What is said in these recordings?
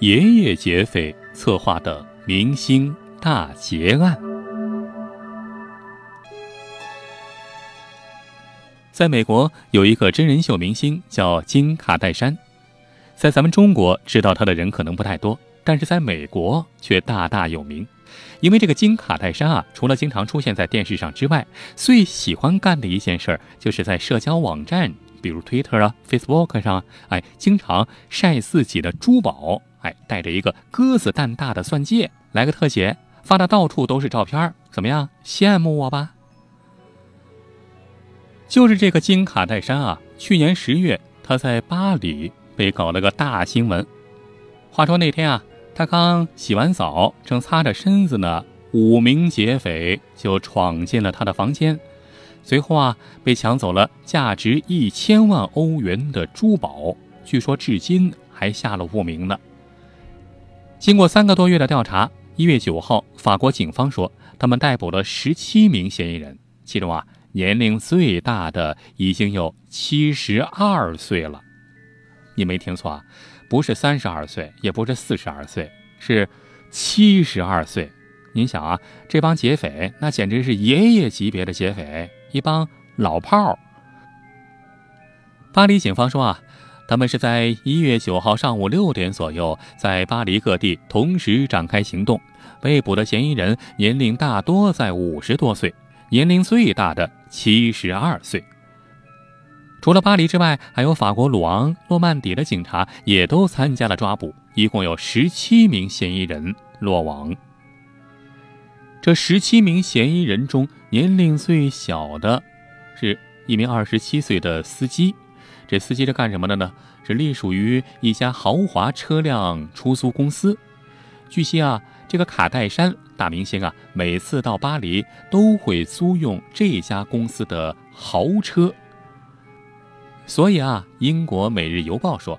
爷爷劫匪策划的明星大劫案。在美国有一个真人秀明星叫金卡戴珊，在咱们中国知道他的人可能不太多，但是在美国却大大有名。因为这个金卡戴珊啊，除了经常出现在电视上之外，最喜欢干的一件事儿，就是在社交网站，比如 Twitter 啊、Facebook 上，哎，经常晒自己的珠宝，哎，带着一个鸽子蛋大的钻戒，来个特写，发的到处都是照片，怎么样？羡慕我吧？就是这个金卡戴珊啊，去年十月，他在巴黎被搞了个大新闻。话说那天啊，他刚洗完澡，正擦着身子呢，五名劫匪就闯进了他的房间，随后啊，被抢走了价值一千万欧元的珠宝，据说至今还下落不明呢。经过三个多月的调查，一月九号，法国警方说，他们逮捕了十七名嫌疑人，其中啊。年龄最大的已经有七十二岁了，你没听错啊，不是三十二岁，也不是四十二岁，是七十二岁。您想啊，这帮劫匪那简直是爷爷级别的劫匪，一帮老炮儿。巴黎警方说啊，他们是在一月九号上午六点左右，在巴黎各地同时展开行动，被捕的嫌疑人年龄大多在五十多岁。年龄最大的七十二岁。除了巴黎之外，还有法国鲁昂、诺曼底的警察也都参加了抓捕，一共有十七名嫌疑人落网。这十七名嫌疑人中，年龄最小的，是一名二十七岁的司机。这司机是干什么的呢？是隶属于一家豪华车辆出租公司。据悉啊。这个卡戴珊大明星啊，每次到巴黎都会租用这家公司的豪车。所以啊，英国《每日邮报》说，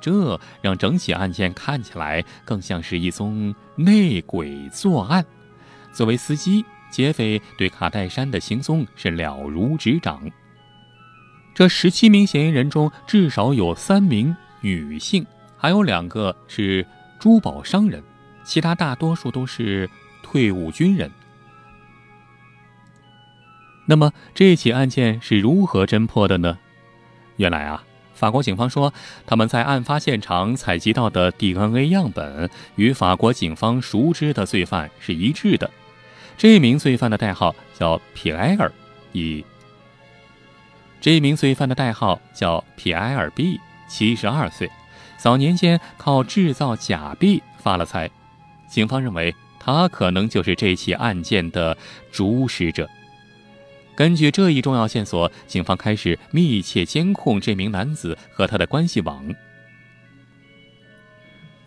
这让整起案件看起来更像是一宗内鬼作案。作为司机，劫匪对卡戴珊的行踪是了如指掌。这十七名嫌疑人中，至少有三名女性，还有两个是珠宝商人。其他大多数都是退伍军人。那么这起案件是如何侦破的呢？原来啊，法国警方说他们在案发现场采集到的 DNA 样本与法国警方熟知的罪犯是一致的。这名罪犯的代号叫皮埃尔，以这名罪犯的代号叫皮埃尔 B，七十二岁，早年间靠制造假币发了财。警方认为他可能就是这起案件的主使者。根据这一重要线索，警方开始密切监控这名男子和他的关系网。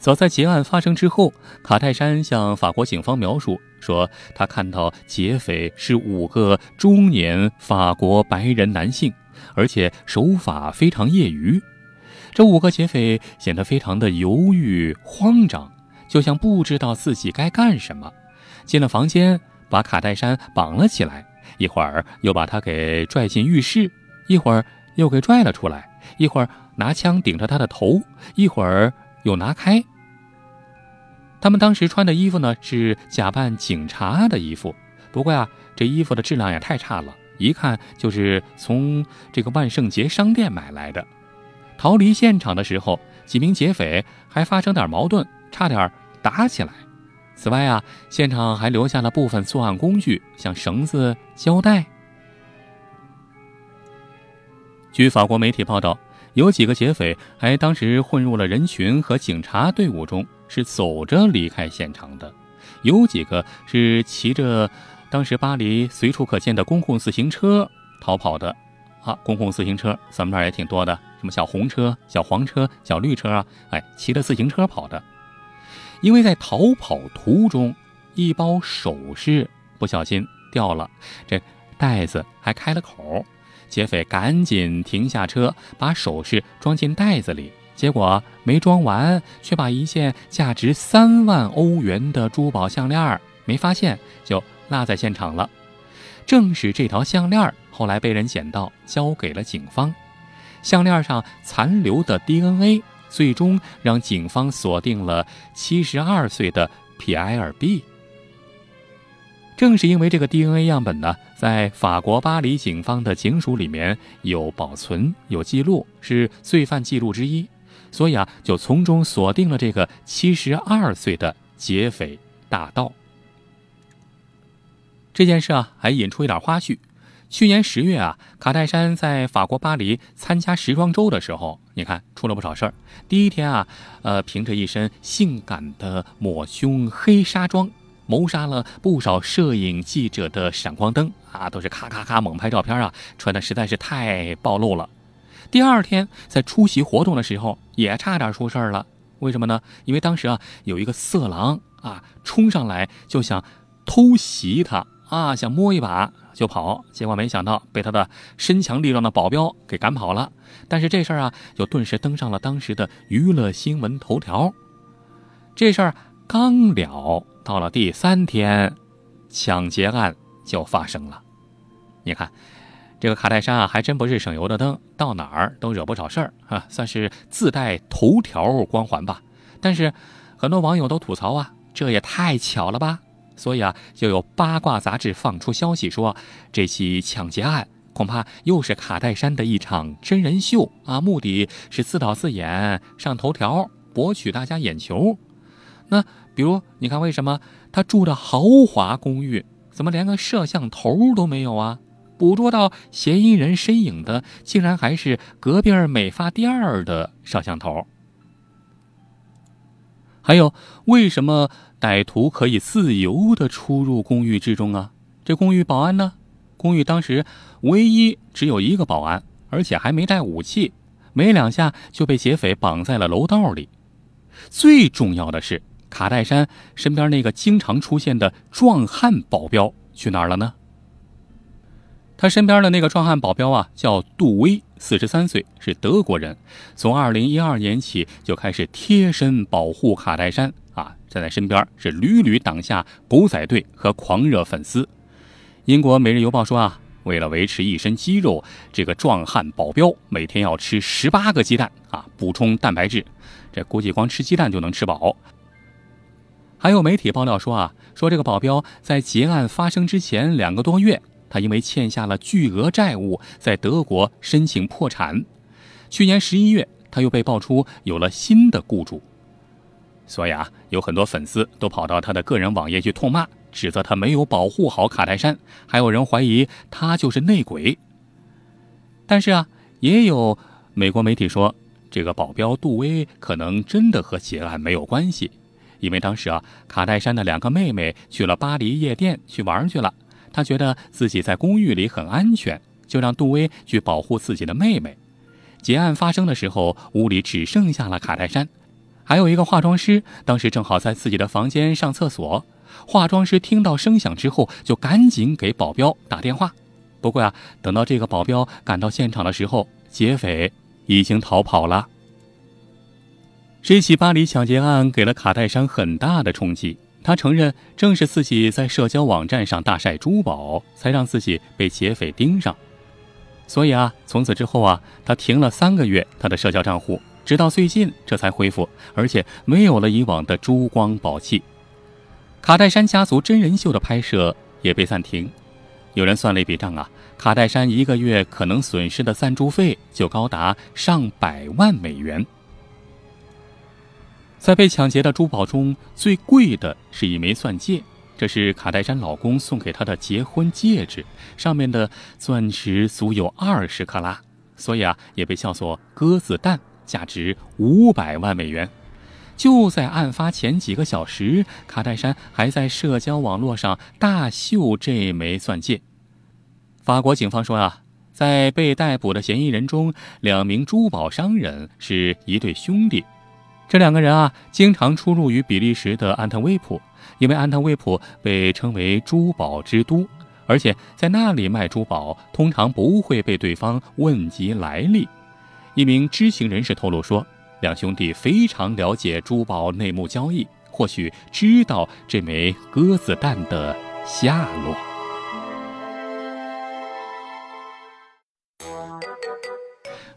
早在劫案发生之后，卡泰山向法国警方描述说，他看到劫匪是五个中年法国白人男性，而且手法非常业余。这五个劫匪显得非常的犹豫慌张。就像不知道自己该干什么，进了房间，把卡戴珊绑了起来，一会儿又把他给拽进浴室，一会儿又给拽了出来，一会儿拿枪顶着他的头，一会儿又拿开。他们当时穿的衣服呢是假扮警察的衣服，不过呀，这衣服的质量也太差了，一看就是从这个万圣节商店买来的。逃离现场的时候，几名劫匪还发生点矛盾，差点。打起来。此外啊，现场还留下了部分作案工具，像绳子、胶带。据法国媒体报道，有几个劫匪还当时混入了人群和警察队伍中，是走着离开现场的；有几个是骑着当时巴黎随处可见的公共自行车逃跑的。啊，公共自行车咱们这儿也挺多的，什么小红车、小黄车、小绿车啊，哎，骑着自行车跑的。因为在逃跑途中，一包首饰不小心掉了，这袋子还开了口，劫匪赶紧停下车，把首饰装进袋子里，结果没装完，却把一件价值三万欧元的珠宝项链没发现，就落在现场了。正是这条项链后来被人捡到，交给了警方。项链上残留的 DNA。最终让警方锁定了七十二岁的皮埃尔 ·B。正是因为这个 DNA 样本呢，在法国巴黎警方的警署里面有保存、有记录，是罪犯记录之一，所以啊，就从中锁定了这个七十二岁的劫匪大盗。这件事啊，还引出一点花絮。去年十月啊，卡戴珊在法国巴黎参加时装周的时候，你看出了不少事儿。第一天啊，呃，凭着一身性感的抹胸黑纱装，谋杀了不少摄影记者的闪光灯啊，都是咔咔咔猛拍照片啊，穿的实在是太暴露了。第二天在出席活动的时候，也差点出事儿了。为什么呢？因为当时啊，有一个色狼啊冲上来就想偷袭他啊，想摸一把。就跑，结果没想到被他的身强力壮的保镖给赶跑了。但是这事儿啊，就顿时登上了当时的娱乐新闻头条。这事儿刚了，到了第三天，抢劫案就发生了。你看，这个卡戴珊啊，还真不是省油的灯，到哪儿都惹不少事儿啊，算是自带头条光环吧。但是很多网友都吐槽啊，这也太巧了吧。所以啊，就有八卦杂志放出消息说，这起抢劫案恐怕又是卡戴珊的一场真人秀啊，目的是自导自演上头条，博取大家眼球。那比如，你看为什么他住的豪华公寓，怎么连个摄像头都没有啊？捕捉到嫌疑人身影的，竟然还是隔壁美发店的摄像头。还有，为什么？歹徒可以自由的出入公寓之中啊！这公寓保安呢？公寓当时唯一只有一个保安，而且还没带武器，没两下就被劫匪绑在了楼道里。最重要的是，卡戴珊身边那个经常出现的壮汉保镖去哪儿了呢？他身边的那个壮汉保镖啊，叫杜威，四十三岁，是德国人，从二零一二年起就开始贴身保护卡戴珊。在在身边是屡屡挡下狗仔队和狂热粉丝。英国《每日邮报》说啊，为了维持一身肌肉，这个壮汉保镖每天要吃十八个鸡蛋啊，补充蛋白质。这估计光吃鸡蛋就能吃饱。还有媒体爆料说啊，说这个保镖在劫案发生之前两个多月，他因为欠下了巨额债务，在德国申请破产。去年十一月，他又被爆出有了新的雇主。所以啊，有很多粉丝都跑到他的个人网页去痛骂，指责他没有保护好卡戴珊，还有人怀疑他就是内鬼。但是啊，也有美国媒体说，这个保镖杜威可能真的和劫案没有关系，因为当时啊，卡戴珊的两个妹妹去了巴黎夜店去玩去了，他觉得自己在公寓里很安全，就让杜威去保护自己的妹妹。劫案发生的时候，屋里只剩下了卡戴珊。还有一个化妆师，当时正好在自己的房间上厕所。化妆师听到声响之后，就赶紧给保镖打电话。不过呀，等到这个保镖赶到现场的时候，劫匪已经逃跑了。这起巴黎抢劫案给了卡戴珊很大的冲击。他承认，正是自己在社交网站上大晒珠宝，才让自己被劫匪盯上。所以啊，从此之后啊，他停了三个月他的社交账户。直到最近这才恢复，而且没有了以往的珠光宝气。卡戴珊家族真人秀的拍摄也被暂停。有人算了一笔账啊，卡戴珊一个月可能损失的赞助费就高达上百万美元。在被抢劫的珠宝中最贵的是一枚钻戒，这是卡戴珊老公送给她的结婚戒指，上面的钻石足有二十克拉，所以啊，也被叫做鸽子蛋。价值五百万美元。就在案发前几个小时，卡戴珊还在社交网络上大秀这枚钻戒。法国警方说啊，在被逮捕的嫌疑人中，两名珠宝商人是一对兄弟。这两个人啊，经常出入于比利时的安特卫普，因为安特卫普被称为珠宝之都，而且在那里卖珠宝通常不会被对方问及来历。一名知情人士透露说，两兄弟非常了解珠宝内幕交易，或许知道这枚鸽子蛋的下落。